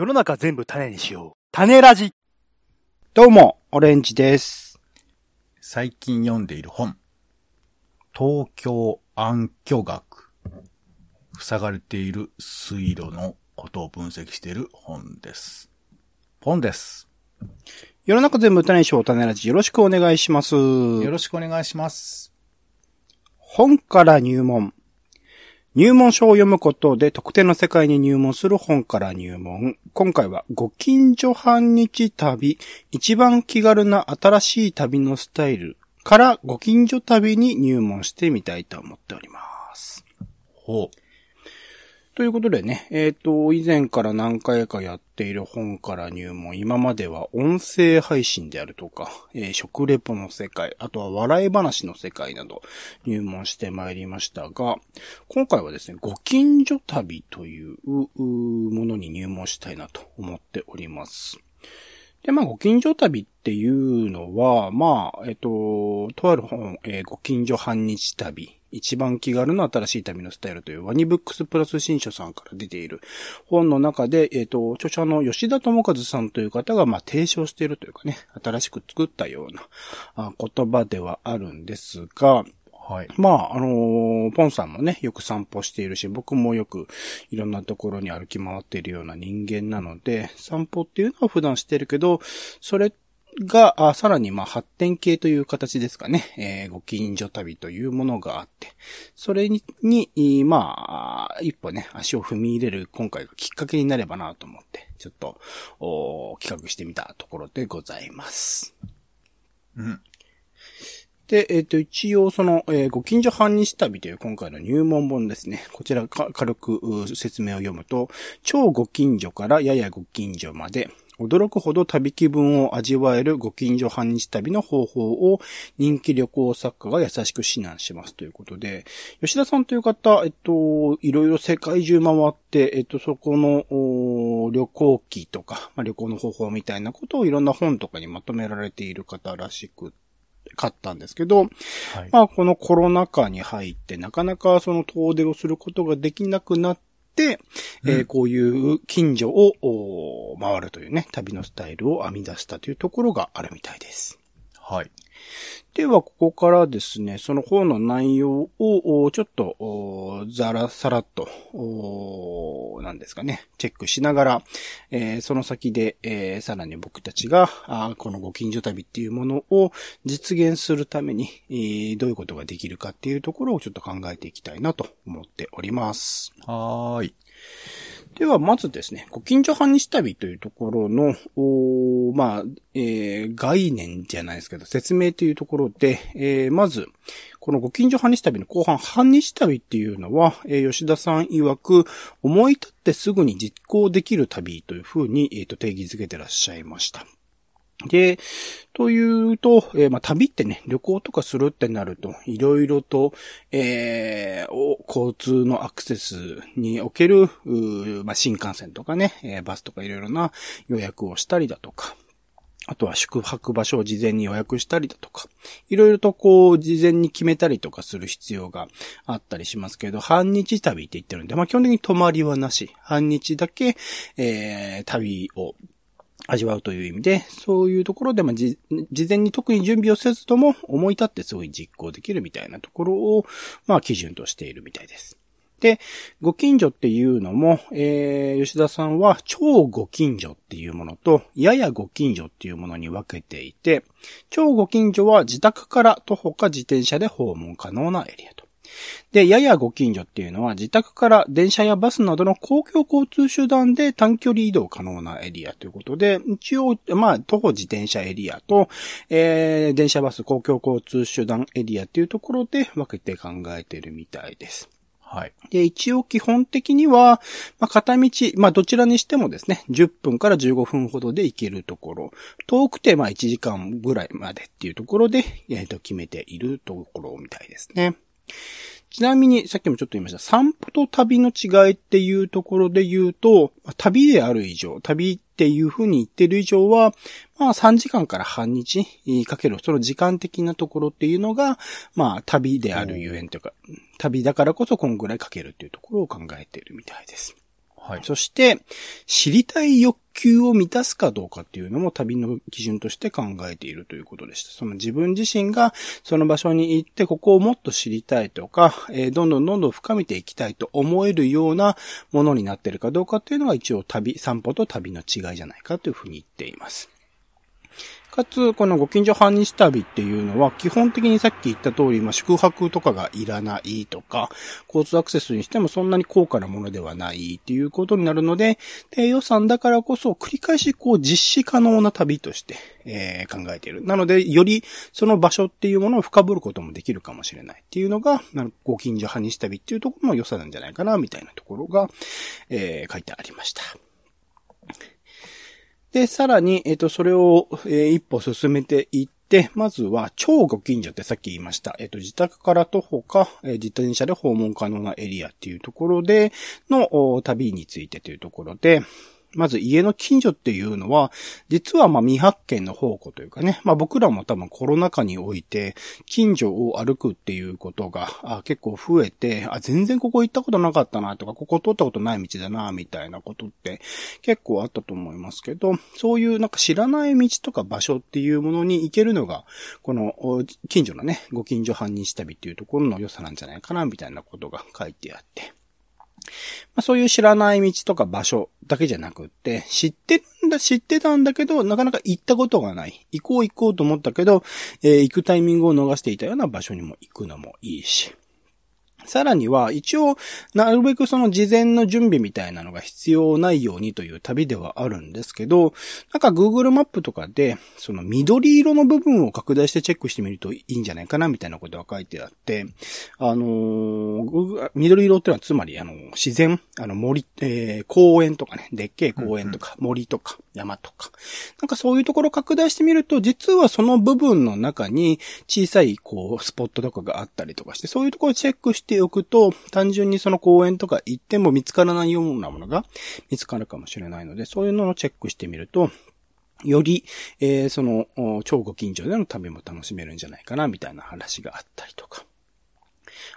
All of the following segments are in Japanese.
世の中全部種にしよう。種ラジ。どうも、オレンジです。最近読んでいる本。東京暗渠学。塞がれている水路のことを分析している本です。本です。世の中全部種にしよう、種ラジ。よろしくお願いします。よろしくお願いします。本から入門。入門書を読むことで特定の世界に入門する本から入門。今回はご近所半日旅、一番気軽な新しい旅のスタイルからご近所旅に入門してみたいと思っております。ほう。ということでね、えっ、と、以前から何回かやっている本から入門、今までは音声配信であるとか、えー食レポの世界、あとは笑い話の世界など入門してまいりましたが、今回はですね、ご近所旅というものに入門したいなと思っております。で、まあ、ご近所旅っていうのは、まあ、えっ、と、とある本、えーご近所半日旅、一番気軽な新しい旅のスタイルというワニブックスプラス新書さんから出ている本の中で、えっ、と、著者の吉田智和さんという方が、まあ、提唱しているというかね、新しく作ったようなあ言葉ではあるんですが、はい。まあ、あのーポンさんもね、よく散歩しているし、僕もよくいろんなところに歩き回っているような人間なので、散歩っていうのは普段してるけど、それが、あさらにまあ発展系という形ですかね、えーご近所旅というものがあって、それに、にいまあ、一歩ね、足を踏み入れる今回がきっかけになればなと思って、ちょっと、お企画してみたところでございます。うん。で、えっ、と、一応その、えーご近所半日旅という今回の入門本ですね。こちらか軽くう説明を読むと、超ご近所からややご近所まで、驚くほど旅気分を味わえるご近所半日旅の方法を人気旅行作家が優しく指南しますということで、吉田さんという方、えっと、いろいろ世界中回って、えっと、そこのお旅行記とか、まあ、旅行の方法みたいなことをいろんな本とかにまとめられている方らしく買ったんですけど、はい。まあ、このコロナ禍に入って、なかなかその遠出をすることができなくなって、えーこういう近所をお回るというね、旅のスタイルを編み出したというところがあるみたいです。はい。では、ここからですね、その本の内容を、ちょっと、おざらさらっと、なんですかね、チェックしながら、えーその先で、えーさらに僕たちが、このご近所旅っていうものを実現するために、えーどういうことができるかっていうところをちょっと考えていきたいなと思っております。はーい。では、まずですね、ご近所半日旅というところの、おまあ、えー概念じゃないですけど、説明というところで、えーまず、このご近所半日旅の後半、半日旅っていうのは、えー吉田さん曰く、思い立ってすぐに実行できる旅というふうに、えーと定義づけてらっしゃいました。で、というと、えーまあ、旅ってね、旅行とかするってなると、いろいろと、えー交通のアクセスにおける、まあ、新幹線とかね、えーバスとかいろいろな予約をしたりだとか、あとは宿泊場所を事前に予約したりだとか、いろいろとこう、事前に決めたりとかする必要があったりしますけど、半日旅って言ってるんで、まあ、基本的に泊まりはなし、半日だけ、えー旅を味わうという意味で、そういうところで、まあ、じ、事前に特に準備をせずとも、思い立ってすごい実行できるみたいなところを、まあ、基準としているみたいです。で、ご近所っていうのも、えー、吉田さんは超ご近所っていうものと、ややご近所っていうものに分けていて、超ご近所は自宅から徒歩か自転車で訪問可能なエリアと。で、ややご近所っていうのは自宅から電車やバスなどの公共交通手段で短距離移動可能なエリアということで、一応、まあ、徒歩自転車エリアと、えー、電車バス公共交通手段エリアっていうところで分けて考えているみたいです。はい。で、一応基本的には、まあ、片道、まあ、どちらにしてもですね、10分から15分ほどで行けるところ、遠くて、まあ、1時間ぐらいまでっていうところで、えっ、と、決めているところみたいですね。ちなみに、さっきもちょっと言いました、散歩と旅の違いっていうところで言うと、旅である以上、旅っていう風に言ってる以上は、まあ3時間から半日かける、その時間的なところっていうのが、まあ旅であるゆえんというか、旅だからこそこんぐらいかけるっていうところを考えているみたいです。はい。そして、知りたい欲求を満たすかどうかっていうのも旅の基準として考えているということでした。その自分自身がその場所に行ってここをもっと知りたいとか、えーどんどんどんどん深めていきたいと思えるようなものになってるかどうかっていうのが一応旅、散歩と旅の違いじゃないかというふうに言っています。かつ、このご近所半日旅っていうのは、基本的にさっき言った通り、まあ、宿泊とかがいらないとか、交通アクセスにしてもそんなに高価なものではないっていうことになるので、低予算だからこそ繰り返しこう実施可能な旅として、えー考えている。なので、よりその場所っていうものを深掘ることもできるかもしれないっていうのが、ご近所半日旅っていうところの良さなんじゃないかな、みたいなところが、えー書いてありました。で、さらに、えっ、と、それを、えー一歩進めていって、まずは、超ご近所ってさっき言いました。えっ、と、自宅から徒歩か、え自転車で訪問可能なエリアっていうところでの旅についてというところで、まず家の近所っていうのは、実はまあ未発見の宝庫というかね、まあ僕らも多分コロナ禍において、近所を歩くっていうことが結構増えて、あ、全然ここ行ったことなかったなとか、ここ通ったことない道だな、みたいなことって結構あったと思いますけど、そういうなんか知らない道とか場所っていうものに行けるのが、この近所のね、ご近所半日旅っていうところの良さなんじゃないかな、みたいなことが書いてあって。まあ、そういう知らない道とか場所だけじゃなくって、知ってるんだ、知ってたんだけど、なかなか行ったことがない。行こう行こうと思ったけど、えー行くタイミングを逃していたような場所にも行くのもいいし。さらには、一応、なるべくその事前の準備みたいなのが必要ないようにという旅ではあるんですけど、なんか Google マップとかで、その緑色の部分を拡大してチェックしてみるといいんじゃないかなみたいなことが書いてあって、あのー緑色ってのはつまり、あの、自然、あの森、えー公園とかね、でっけえ公園とか、森とか、山とか。なんかそういうところを拡大してみると、実はその部分の中に小さい、こう、スポットとかがあったりとかして、そういうところをチェックしてておくと、単純にその公園とか行っても見つからないようなものが見つかるかもしれないので、そういうのをチェックしてみると、より、えーその、超ご近所での旅も楽しめるんじゃないかな、みたいな話があったりとか。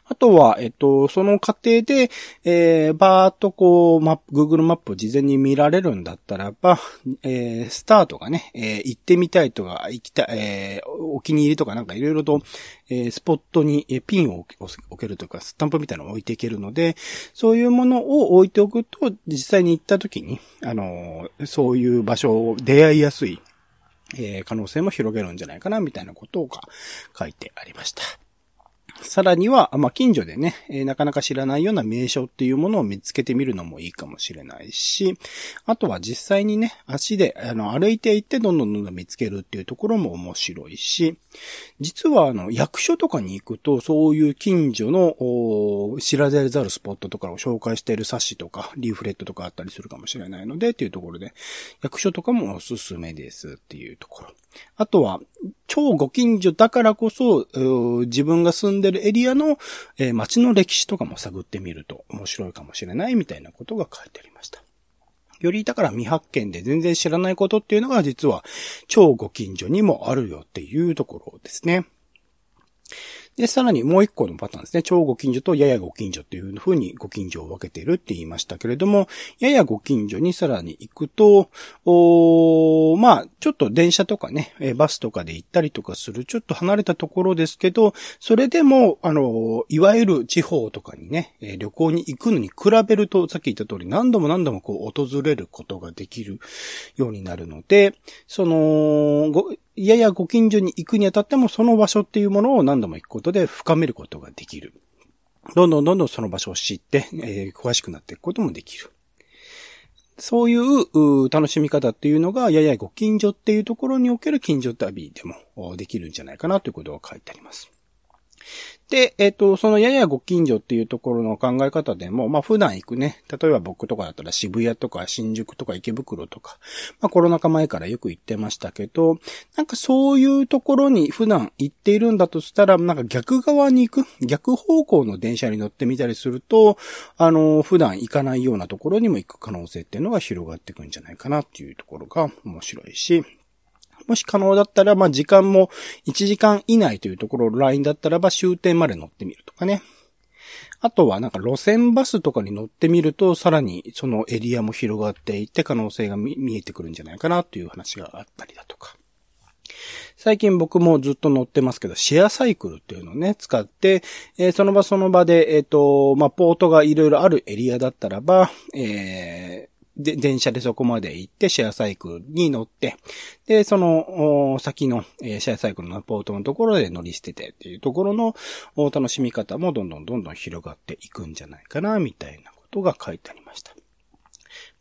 あとは、えっと、その過程で、えー、バーっとこう、マップ、Google マップを事前に見られるんだったらば、えー、スタートがね、えー行ってみたいとか、行きたい、えーお気に入りとかなんかいろいろと、えースポットにえーピンを置けるとか、スタンプみたいなのを置いていけるので、そういうものを置いておくと、実際に行った時に、あのーそういう場所を出会いやすい、えー可能性も広げるんじゃないかな、みたいなことが書いてありました。さらには、まあ、近所でね、えーなかなか知らないような名所っていうものを見つけてみるのもいいかもしれないし、あとは実際にね、足で、あの、歩いていってどんどんどんどん見つけるっていうところも面白いし、実はあの、役所とかに行くと、そういう近所の、お知られざるスポットとかを紹介している冊子とか、リーフレットとかあったりするかもしれないので、っていうところで、役所とかもおすすめですっていうところ。あとは、超ご近所だからこそ、自分が住んでるエリアの、えー街の歴史とかも探ってみると面白いかもしれないみたいなことが書いてありました。よりだから未発見で全然知らないことっていうのが実は超ご近所にもあるよっていうところですね。で、さらにもう一個のパターンですね。超ご近所とややご近所っていう風にご近所を分けているって言いましたけれども、ややご近所にさらに行くと、おまあ、ちょっと電車とかね、バスとかで行ったりとかするちょっと離れたところですけど、それでも、あの、いわゆる地方とかにね、旅行に行くのに比べると、さっき言った通り何度も何度もこう訪れることができるようになるので、その、ややご近所に行くにあたっても、その場所っていうものを何度も行くことで深めることができる。どんどんどんどんその場所を知って、えー詳しくなっていくこともできる。そういう楽しみ方っていうのが、ややご近所っていうところにおける近所旅でもできるんじゃないかなということが書いてあります。で、えっ、と、そのややご近所っていうところの考え方でも、まあ普段行くね、例えば僕とかだったら渋谷とか新宿とか池袋とか、まあコロナ禍前からよく行ってましたけど、なんかそういうところに普段行っているんだとしたら、なんか逆側に行く、逆方向の電車に乗ってみたりすると、あの、普段行かないようなところにも行く可能性っていうのが広がっていくんじゃないかなっていうところが面白いし、もし可能だったら、まあ、時間も1時間以内というところ、ラインだったらば終点まで乗ってみるとかね。あとはなんか路線バスとかに乗ってみると、さらにそのエリアも広がっていって可能性が見えてくるんじゃないかなという話があったりだとか。最近僕もずっと乗ってますけど、シェアサイクルっていうのをね、使って、えー、その場その場で、えっ、ー、と、まあ、ポートがいろいろあるエリアだったらば、えー、で、電車でそこまで行ってシェアサイクルに乗って、で、その、先の、えー、シェアサイクルのポートのところで乗り捨ててっていうところの楽しみ方もどんどんどんどん広がっていくんじゃないかな、みたいなことが書いてありました。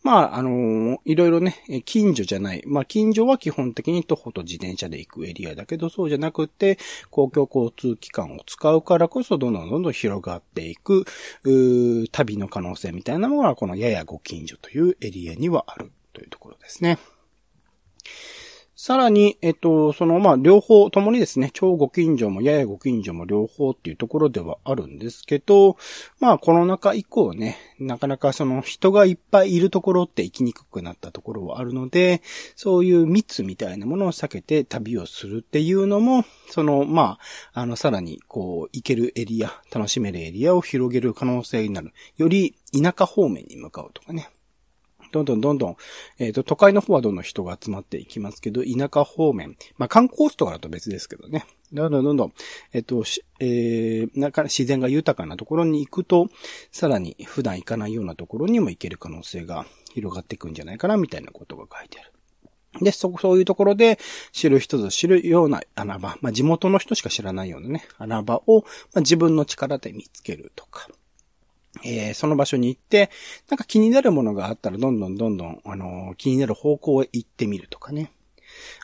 まあ、あのー、いろいろね、近所じゃない。まあ、近所は基本的に徒歩と自転車で行くエリアだけど、そうじゃなくて、公共交通機関を使うからこそ、どんどんどんどん広がっていく、旅の可能性みたいなのが、このややご近所というエリアにはあるというところですね。さらに、えっと、その、まあ、両方ともにですね、超ご近所もややご近所も両方っていうところではあるんですけど、まあ、コロナ禍以降ね、なかなかその人がいっぱいいるところって行きにくくなったところはあるので、そういう密みたいなものを避けて旅をするっていうのも、その、まあ、あの、さらに、こう、行けるエリア、楽しめるエリアを広げる可能性になる。より田舎方面に向かうとかね。どんどんどんどん、えっ、ー、と、都会の方はどんどん人が集まっていきますけど、田舎方面、まあ、観光地とかだと別ですけどね。どんどんどんどん、えっ、ー、と、えー、なんか自然が豊かなところに行くと、さらに普段行かないようなところにも行ける可能性が広がっていくんじゃないかな、みたいなことが書いてある。で、そ、そういうところで知る人ぞ知るような穴場、まあ、地元の人しか知らないようなね、穴場を、まあ、自分の力で見つけるとか。えー、その場所に行って、なんか気になるものがあったらどんどんどんどん、あのー、気になる方向へ行ってみるとかね。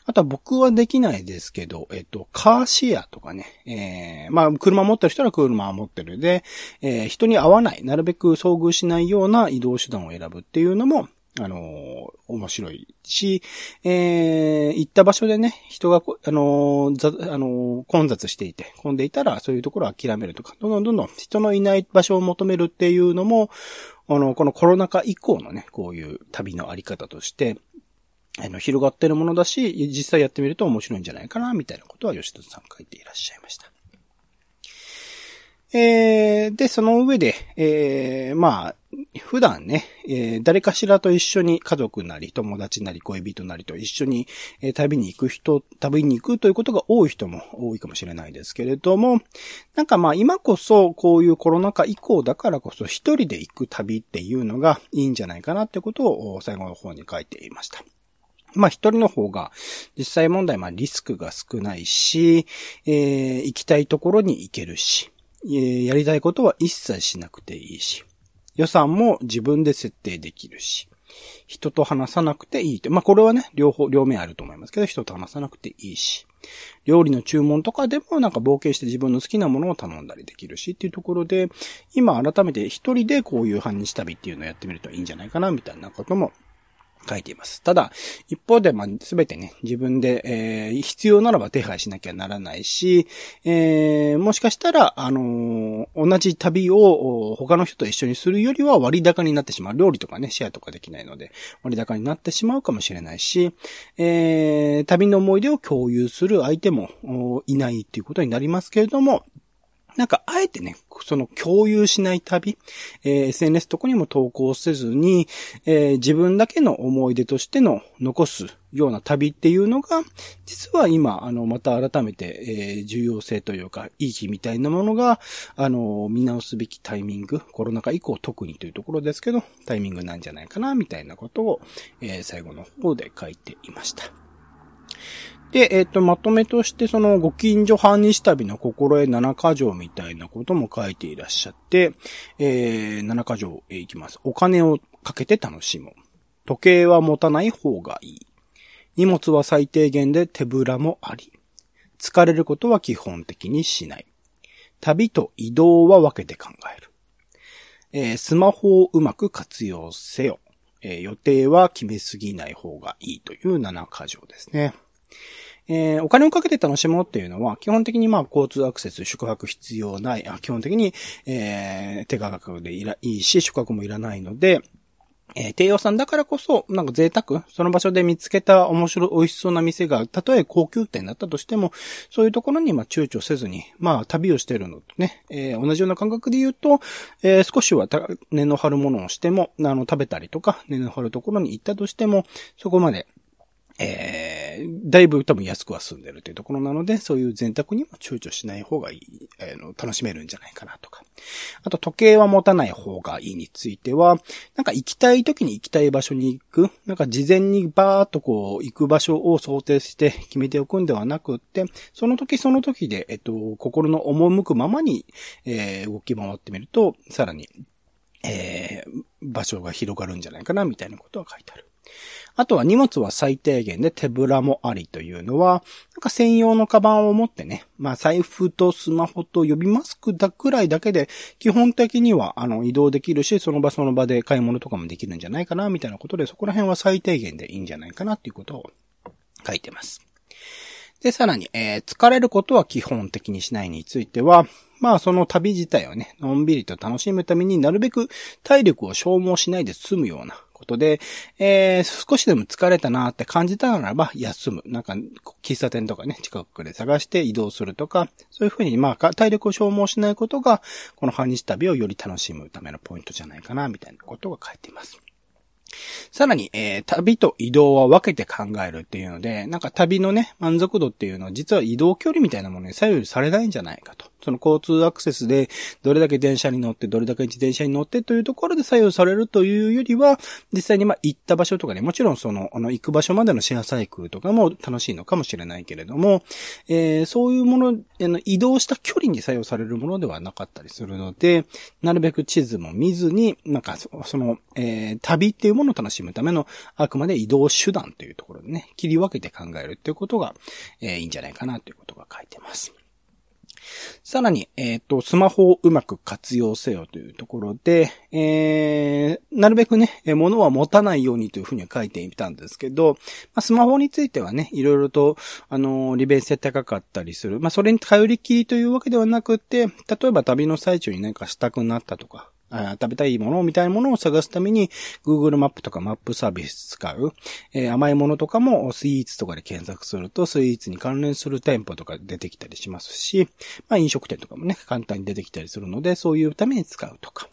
あとは僕はできないですけど、えっと、カーシェアとかね、えー、まあ、車持ってる人は車を持ってるで、えー、人に会わない、なるべく遭遇しないような移動手段を選ぶっていうのも、あの、面白いし、えー、行った場所でね、人が、あの、ざ、あの、混雑していて、混んでいたら、そういうところを諦めるとか、どんどんどんどん人のいない場所を求めるっていうのも、あの、このコロナ禍以降のね、こういう旅のあり方として、あの、広がってるものだし、実際やってみると面白いんじゃないかな、みたいなことは吉田さん書いていらっしゃいました。えー、で、その上で、えー、まあ、普段ね、えー、誰かしらと一緒に家族なり友達なり恋人なりと一緒に、えー、旅に行く人、旅に行くということが多い人も多いかもしれないですけれども、なんかまあ今こそこういうコロナ禍以降だからこそ一人で行く旅っていうのがいいんじゃないかなってことを最後の方に書いていました。まあ一人の方が実際問題まあリスクが少ないし、えー、行きたいところに行けるし、やりたいことは一切しなくていいし、予算も自分で設定できるし、人と話さなくていいって。まあ、これはね、両方、両面あると思いますけど、人と話さなくていいし、料理の注文とかでもなんか冒険して自分の好きなものを頼んだりできるしっていうところで、今改めて一人でこういう半日旅っていうのをやってみるといいんじゃないかな、みたいなことも書いています。ただ、一方で、まあ、すべてね、自分で、えー、必要ならば手配しなきゃならないし、えー、もしかしたら、あのー、同じ旅を他の人と一緒にするよりは割高になってしまう。料理とかね、シェアとかできないので、割高になってしまうかもしれないし、えー、旅の思い出を共有する相手もいないっていうことになりますけれども、なんか、あえてね、その共有しない旅、えー、SNS とこにも投稿せずに、えー、自分だけの思い出としての残すような旅っていうのが、実は今、あの、また改めて、えー、重要性というか、意義みたいなものが、あの、見直すべきタイミング、コロナ禍以降特にというところですけど、タイミングなんじゃないかな、みたいなことを、えー、最後の方で書いていました。で、えっ、ー、と、まとめとして、その、ご近所半日旅の心得七箇条みたいなことも書いていらっしゃって、えー、七箇条へ行きます。お金をかけて楽しむ。時計は持たない方がいい。荷物は最低限で手ぶらもあり。疲れることは基本的にしない。旅と移動は分けて考える。えー、スマホをうまく活用せよ。えー、予定は決めすぎない方がいいという七箇条ですね。えー、お金をかけて楽しもうっていうのは、基本的にまあ交通アクセス、宿泊必要ない、あ基本的に、えー、手価格でいらいいし、宿泊もいらないので、えー低予算だからこそ、なんか贅沢、その場所で見つけた面白い、美味しそうな店が、たとえ高級店だったとしても、そういうところにまあ躊躇せずに、まあ旅をしてるのとね、えー同じような感覚で言うと、えー少しは根の張るものをしても、あの、食べたりとか、根の張るところに行ったとしても、そこまで、えー、だいぶ多分安くは済んでるというところなので、そういう選択にも躊躇しない方がいい、えーの楽しめるんじゃないかなとか。あと時計は持たない方がいいについては、なんか行きたい時に行きたい場所に行く、なんか事前にバーっとこう行く場所を想定して決めておくんではなくって、その時その時で、えっと、心の赴くままに、えー動き回ってみると、さらに、えー場所が広がるんじゃないかな、みたいなことは書いてある。あとは荷物は最低限で手ぶらもありというのは、なんか専用のカバンを持ってね、まあ財布とスマホと予備マスクだくらいだけで、基本的にはあの移動できるし、その場その場で買い物とかもできるんじゃないかな、みたいなことで、そこら辺は最低限でいいんじゃないかなっていうことを書いてます。で、さらに、えー疲れることは基本的にしないについては、まあその旅自体をね、のんびりと楽しむためになるべく体力を消耗しないで済むようなことで、えー少しでも疲れたなって感じたならば休む。なんか、喫茶店とかね、近くで探して移動するとか、そういうふうに、まあ、体力を消耗しないことが、この半日旅をより楽しむためのポイントじゃないかな、みたいなことが書いています。さらに、えー旅と移動は分けて考えるっていうので、なんか旅のね、満足度っていうのは実は移動距離みたいなものに左右されないんじゃないかと。その交通アクセスで、どれだけ電車に乗って、どれだけ自転車に乗ってというところで左右されるというよりは、実際にまあ行った場所とかね、もちろんその、あの、行く場所までのシェアサイクルとかも楽しいのかもしれないけれども、えーそういうもの、あの移動した距離に左右されるものではなかったりするので、なるべく地図も見ずに、なんかそ、の、えー旅っていうものを楽しむための、あくまで移動手段というところでね、切り分けて考えるっていうことが、えーいいんじゃないかなということが書いてます。さらに、えっ、と、スマホをうまく活用せよというところで、えー、なるべくね、え物は持たないようにというふうには書いていたんですけど、まあ、スマホについてはね、いろいろと、あのー利便性高かったりする。まあ、それに頼りきりというわけではなくて、例えば旅の最中に何かしたくなったとか、あ食べたいものみたいなものを探すために、Google マップとかマップサービス使う。えー甘いものとかもスイーツとかで検索すると、スイーツに関連する店舗とか出てきたりしますし、まあ飲食店とかもね、簡単に出てきたりするので、そういうために使うとか。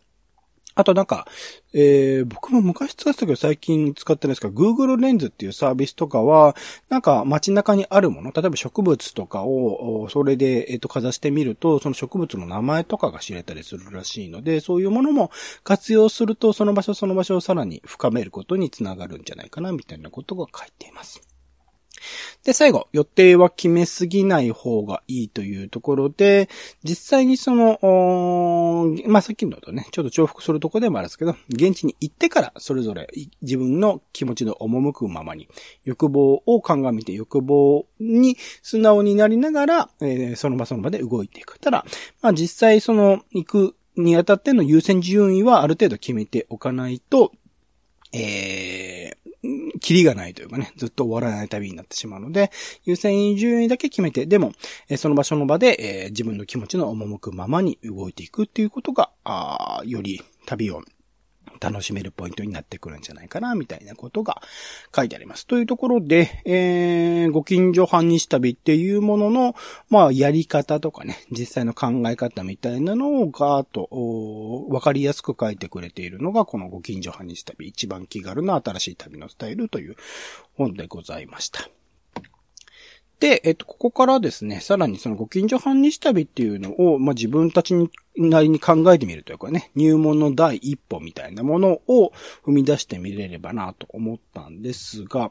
あとなんか、えー、僕も昔使ってたけど最近使ってないですけど、Google レンズっていうサービスとかは、なんか街中にあるもの、例えば植物とかを、それで、えっ、と、かざしてみると、その植物の名前とかが知れたりするらしいので、そういうものも活用すると、その場所その場所をさらに深めることにつながるんじゃないかな、みたいなことが書いています。で、最後、予定は決めすぎない方がいいというところで、実際にその、まあ、さっきのとね、ちょっと重複するとこでもあるんですけど、現地に行ってから、それぞれ自分の気持ちの赴くままに、欲望を鑑みて、欲望に素直になりながら、えーその場その場で動いていく。ただ、まあ、実際その、行くにあたっての優先順位はある程度決めておかないと、えー、キリがないというかね、ずっと終わらない旅になってしまうので、優先順位だけ決めて、でも、えその場所の場で、え自分の気持ちの赴くままに動いていくっていうことが、あより旅を楽しめるポイントになってくるんじゃないかな、みたいなことが書いてあります。というところで、えー、ご近所半日旅っていうものの、まあ、やり方とかね、実際の考え方みたいなのをガーッと、おーわかりやすく書いてくれているのが、このご近所半日旅、一番気軽な新しい旅のスタイルという本でございました。で、えっと、ここからですね、さらにそのご近所半日旅っていうのを、まあ、自分たちになりに考えてみるというかね、入門の第一歩みたいなものを踏み出してみれればなと思ったんですが、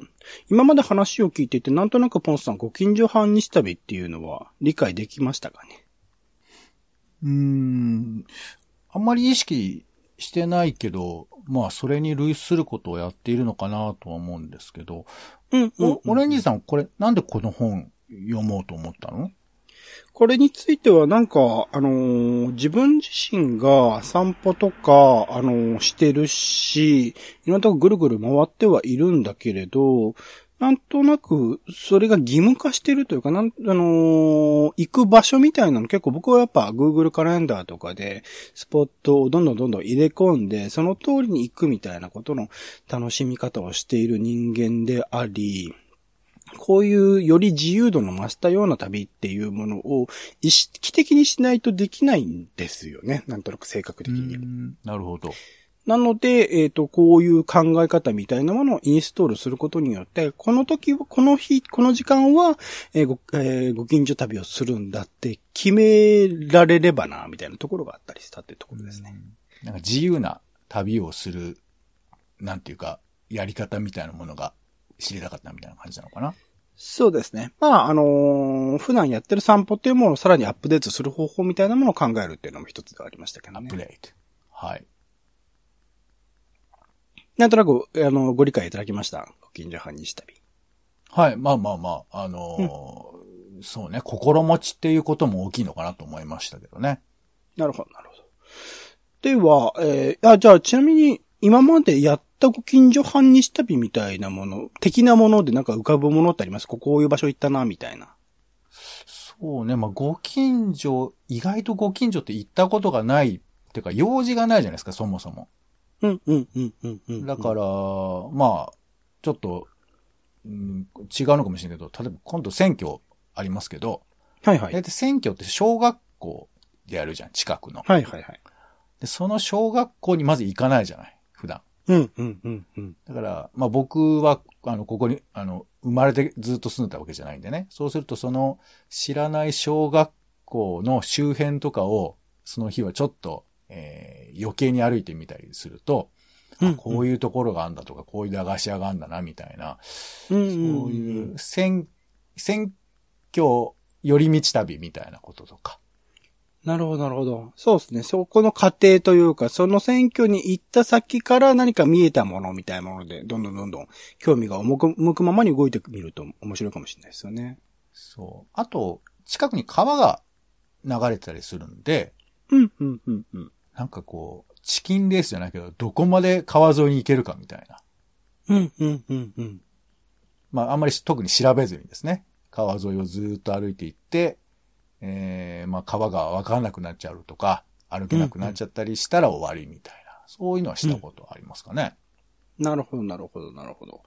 今まで話を聞いていて、なんとなくポンさんご近所半日旅っていうのは理解できましたかね？うーん。あんまり意識してないけど、まあ、それに類することをやっているのかなとは思うんですけど、うんおオレンジさん、これ、なんでこの本読もうと思ったの？これについてはなんか、あのー自分自身が散歩とか、あのーしてるし、いろんなとこぐるぐる回ってはいるんだけれど、なんとなく、それが義務化してるというか、なん、あのー行く場所みたいなの結構僕はやっぱ Google カレンダーとかで、スポットをどんどんどんどん入れ込んで、その通りに行くみたいなことの楽しみ方をしている人間であり、こういうより自由度の増したような旅っていうものを意識的にしないとできないんですよね。なんとなく性格的に。なるほど。なので、えっ、と、こういう考え方みたいなものをインストールすることによって、この時は、この日、この時間は、えーご、えーご近所旅をするんだって決められればな、みたいなところがあったりしたっていうところですね。なんか自由な旅をする、なんていうか、やり方みたいなものが知りたかったみたいな感じなのかな？そうですね。まあ、あのー普段やってる散歩っていうものをさらにアップデートする方法みたいなものを考えるっていうのも一つではありましたけどねアップ。デート。はい。なんとなく、あの、ご理解いただきました。ご近所半日旅。はい。まあまあまあ、あのーそうね、心持ちっていうことも大きいのかなと思いましたけどね。なるほど、なるほど。では、えーあ、じゃあ、ちなみに、今までやったご近所半日旅みたいなもの、的なものでなんか浮かぶものってあります？ここういう場所行ったな、みたいな。そうね、まあご近所、意外とご近所って行ったことがない、っていうか用事がないじゃないですか、そもそも。うん、うん、うん、うん、うん。だから、まあ、ちょっと、うん、違うのかもしれないけど、例えば今度選挙ありますけど、はいはい。大体選挙って小学校でやるじゃん、近くの。はいはいはい。で、その小学校にまず行かないじゃない、普段。うん、うん、うん、うん。だから、まあ僕は、あの、ここに、あの、生まれてずっと住んでたわけじゃないんでね。そうすると、その、知らない小学校の周辺とかを、その日はちょっと、えー余計に歩いてみたりすると、うんあこういうところがあんだとか、こういう駄菓子屋があんだな、みたいな、うん、うん。そういう、選、選挙寄り道旅みたいなこととか。なるほど、なるほど。そうですね。そこの過程というか、その選挙に行った先から何か見えたものみたいなもので、どんどんどんどん興味が向く向くままに動いてみると面白いかもしれないですよね。そう。あと、近くに川が流れてたりするんで、うん、うん、うん、うん。なんかこう、チキンレースじゃないけど、どこまで川沿いに行けるかみたいな。うん、うん、うん、うん。まあ、あんまり特に調べずにですね、川沿いをずーっと歩いていって、えー、まあ、川がわからなくなっちゃうとか、歩けなくなっちゃったりしたら終わりみたいな、そういうのはしたことありますかね。なるほど、なるほど、なるほど。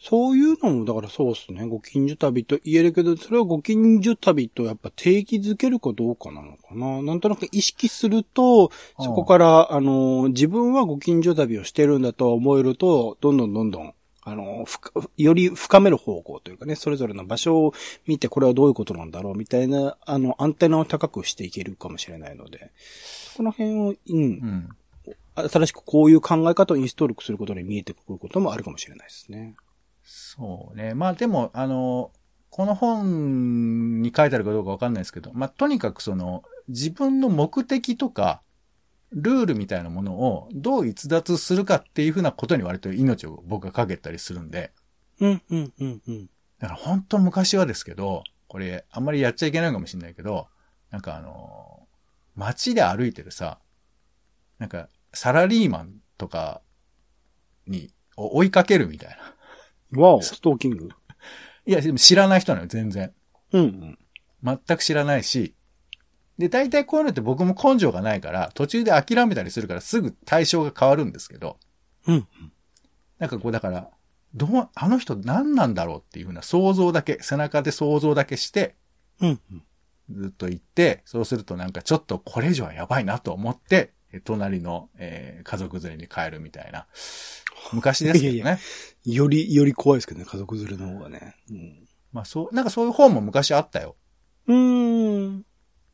そういうのも、だからそうですね。ご近所旅と言えるけど、それはご近所旅とやっぱ定義づけるかどうかなのかな。なんとなく意識すると、そこから、あの、自分はご近所旅をしてるんだと思えると、どんどんどんどん、あの、より深める方向というかね、それぞれの場所を見て、これはどういうことなんだろうみたいな、あの、アンテナを高くしていけるかもしれないので、この辺を、うんう、ん。新しくこういう考え方をインストールすることで見えてくることもあるかもしれないですね。そうね。まあでも、あの、この本に書いてあるかどうかわかんないですけど、まあとにかくその、自分の目的とか、ルールみたいなものをどう逸脱するかっていうふうなことに割と命を僕がかけたりするんで、うん、うん、うん、うん。だから本当昔はですけど、これあんまりやっちゃいけないかもしれないけど、なんかあの、街で歩いてるさ、なんかサラリーマンとかに、を追いかけるみたいな。わお、ストーキング。いや、でも知らない人なのよ、全然。うん、うん。全く知らないし、で、大体こういうのって僕も根性がないから、途中で諦めたりするからすぐ対象が変わるんですけど、うん。なんかこうだから、どう、あの人何なんだろうっていうふうな想像だけ、背中で想像だけして、うん、うん。ずっと行って、そうするとなんかちょっとこれ以上はやばいなと思って、え隣の、えー家族連れに帰るみたいな。昔ですけどね。いやいより、より怖いですけどね、家族連れの方がね。うん。まあそう、なんかそういう本も昔あったよ。うーん。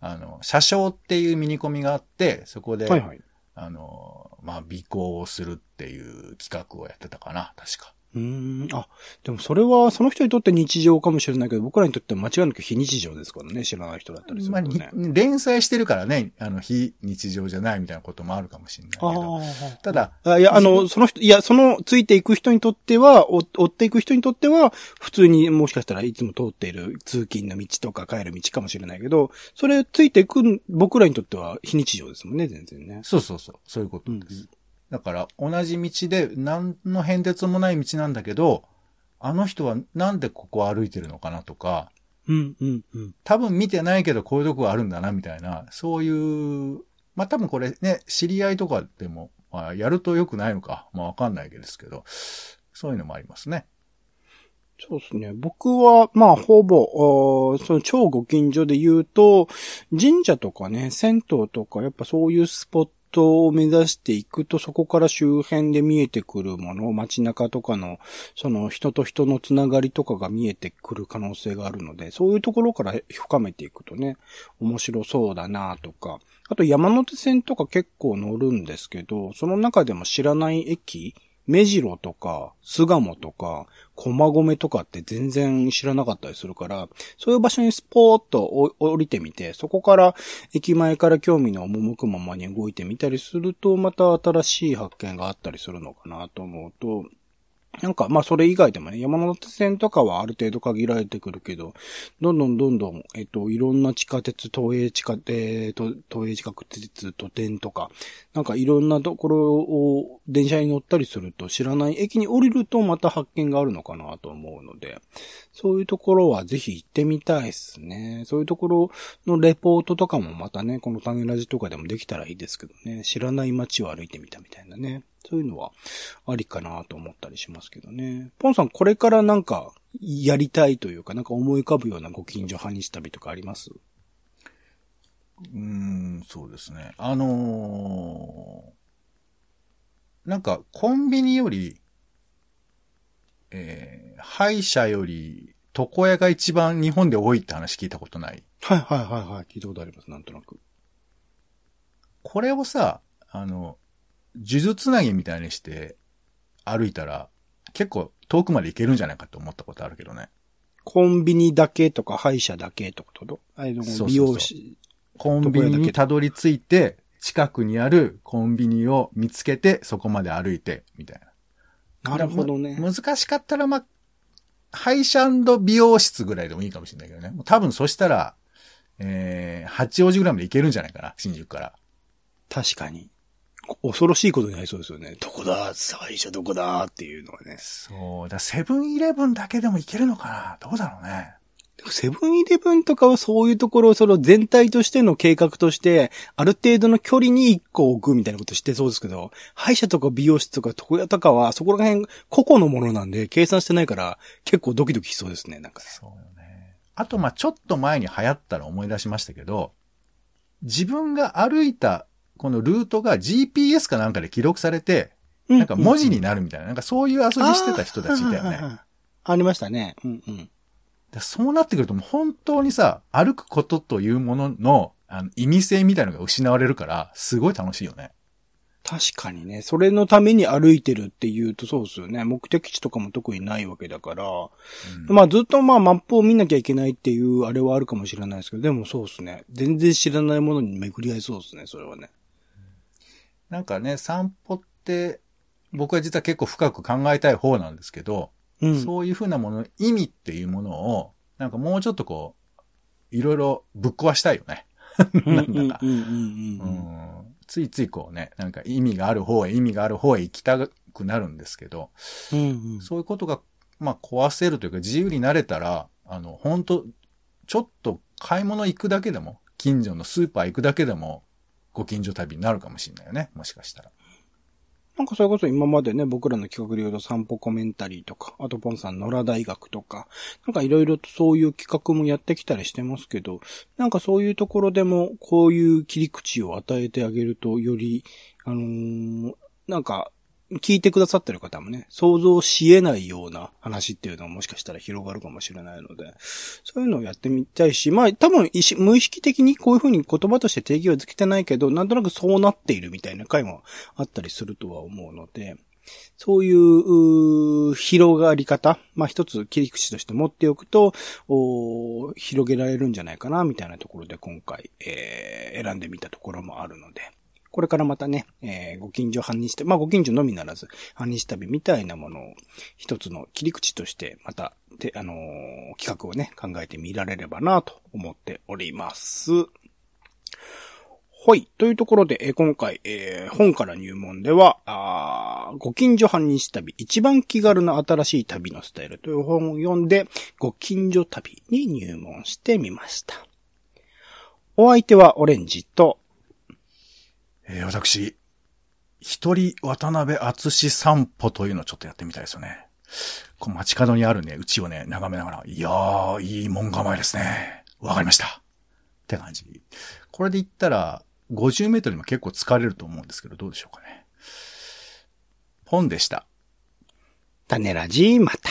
あの、車掌っていうミニコミがあって、そこで、はいはい。あの、まあ、尾行をするっていう企画をやってたかな、確か。うーん。あ、でもそれはその人にとって日常かもしれないけど、僕らにとっては間違いなく非日常ですからね、知らない人だったりするまあ、とね。に連載してるからね、あの、非日常じゃないみたいなこともあるかもしれないけど。ただ、ああ。いや、あの、その人、いや、その、ついていく人にとっては、追追っていく人にとっては、普通にもしかしたらいつも通っている通勤の道とか帰る道かもしれないけど、それついていく僕らにとっては非日常ですもんね、全然ね。そうそうそう、そういうことです。うんだから、同じ道で何の変哲もない道なんだけど、あの人はなんでここを歩いてるのかなとか、うん、うん、うん。多分見てないけどこういうとこがあるんだな、みたいな、そういう、まあ多分これね、知り合いとかでも、まあやると良くないのか、まあわかんないですけど、そういうのもありますね。そうですね。僕は、まあ、ほぼ、その超ご近所で言うと、神社とかね、銭湯とか、やっぱそういうスポットを目指していくと、そこから周辺で見えてくるもの、街中とかの、その人と人のつながりとかが見えてくる可能性があるので、そういうところから深めていくとね、面白そうだなとか、あと山手線とか結構乗るんですけど、その中でも知らない駅、目白とか、巣鴨とか、駒込とかって全然知らなかったりするから、そういう場所にスポーッと降りてみて、そこから駅前から興味の赴くままに動いてみたりすると、また新しい発見があったりするのかなと思うと、なんか、まあ、それ以外でもね、山手線とかはある程度限られてくるけど、どんどんどんどん、えっと、いろんな地下鉄、東映地下、えっと、東映地下鉄、都電とか、なんかいろんなところを電車に乗ったりすると、知らない駅に降りるとまた発見があるのかなと思うので、そういうところはぜひ行ってみたいですね。そういうところのレポートとかもまたね、この種ラジとかでもできたらいいですけどね、知らない街を歩いてみたみたいなね。そういうのはありかなと思ったりしますけどね。ポンさん、これからなんか、やりたいというか、なんか思い浮かぶようなご近所派日旅とかあります？うーん、そうですね。あのーなんか、コンビニより、えー、歯医者より、床屋が一番日本で多いって話聞いたことない？はいはいはいはい。聞いたことあります、なんとなく。これをさ、あの、呪術つなぎみたいにして歩いたら、結構遠くまで行けるんじゃないかと思ったことあるけどね。コンビニだけとか歯医者だけとかと？あの、美容師。コンビニにたどり着いて、近くにあるコンビニを見つけて、そこまで歩いて、みたいな。なるほどね。む難しかったら、まあ、歯医者美容室ぐらいでもいいかもしれないけどね。多分そしたら、えー、八王子ぐらいまで行けるんじゃないかな、新宿から。確かに。恐ろしいことになりそうですよね。どこだ？最初どこだ？っていうのはね。そう。だセブンイレブンだけでも行けるのかな？どうだろうね。セブンイレブンとかはそういうところをその全体としての計画として、ある程度の距離に一個置くみたいなことしてそうですけど、歯医者とか美容室とか床屋とかはそこら辺個々のものなんで計算してないから結構ドキドキしそうですね、なんかね。そうよね。あと、まあちょっと前に流行ったら思い出しましたけど、自分が歩いたこのルートが GPS かなんかで記録されて、なんか文字になるみたいな、なんかそういう遊びしてた人たちいたよね。ありましたね。うんうん。でそうなってくるともう本当にさ、歩くことというものの、あの、意味性みたいなのが失われるから、すごい楽しいよね。確かにね、それのために歩いてるっていうとそうですよね。目的地とかも特にないわけだから。うんまあずっとまあマップを見なきゃいけないっていうあれはあるかもしれないですけど、でもそうですね。全然知らないものに巡り合いそうですね、それはね。なんかね、散歩って、僕は実は結構深く考えたい方なんですけど、うん。そういうふうなもの、意味っていうものを、なんかもうちょっとこう、いろいろぶっ壊したいよね。うんなんだかついついこうね、なんか意味がある方へ意味がある方へ行きたくなるんですけど、うんうんそういうことが、まあ壊せるというか自由になれたら、あの、本当ちょっと買い物行くだけでも、近所のスーパー行くだけでも、ご近所旅になるかもしれないよね。もしかしたら。なんかそれこそ今までね、僕らの企画で言うと散歩コメンタリーとか、あとポンさん野良大学とか、なんかいろいろとそういう企画もやってきたりしてますけど、なんかそういうところでもこういう切り口を与えてあげると、より、あのーなんか、聞いてくださってる方もね、想像し得ないような話っていうのがもしかしたら広がるかもしれないので、そういうのをやってみたいし、まあ多分無意識的にこういうふうに言葉として定義はつけてないけど、なんとなくそうなっているみたいな回もあったりするとは思うので、そういう広がり方、まあ一つ切り口として持っておくと、広げられるんじゃないかな、みたいなところで今回、えー選んでみたところもあるので、これからまたね、えーご近所半日旅、まあご近所のみならず、半日旅みたいなものを一つの切り口として、また、て、あのー企画をね、考えてみられればなと思っております。はい。というところで、えー、今回、えー、本から入門では、あご近所半日旅、一番気軽な新しい旅のスタイルという本を読んで、ご近所旅に入門してみました。お相手はオレンジと、えー、私、一人渡辺篤史散歩というのをちょっとやってみたいですよね。この街角にあるね、うちをね、眺めながら、いやー、いい門構えですね。わかりました。って感じ。これで言ったら、50メートルも結構疲れると思うんですけど、どうでしょうかね。本でした。種ラジまた。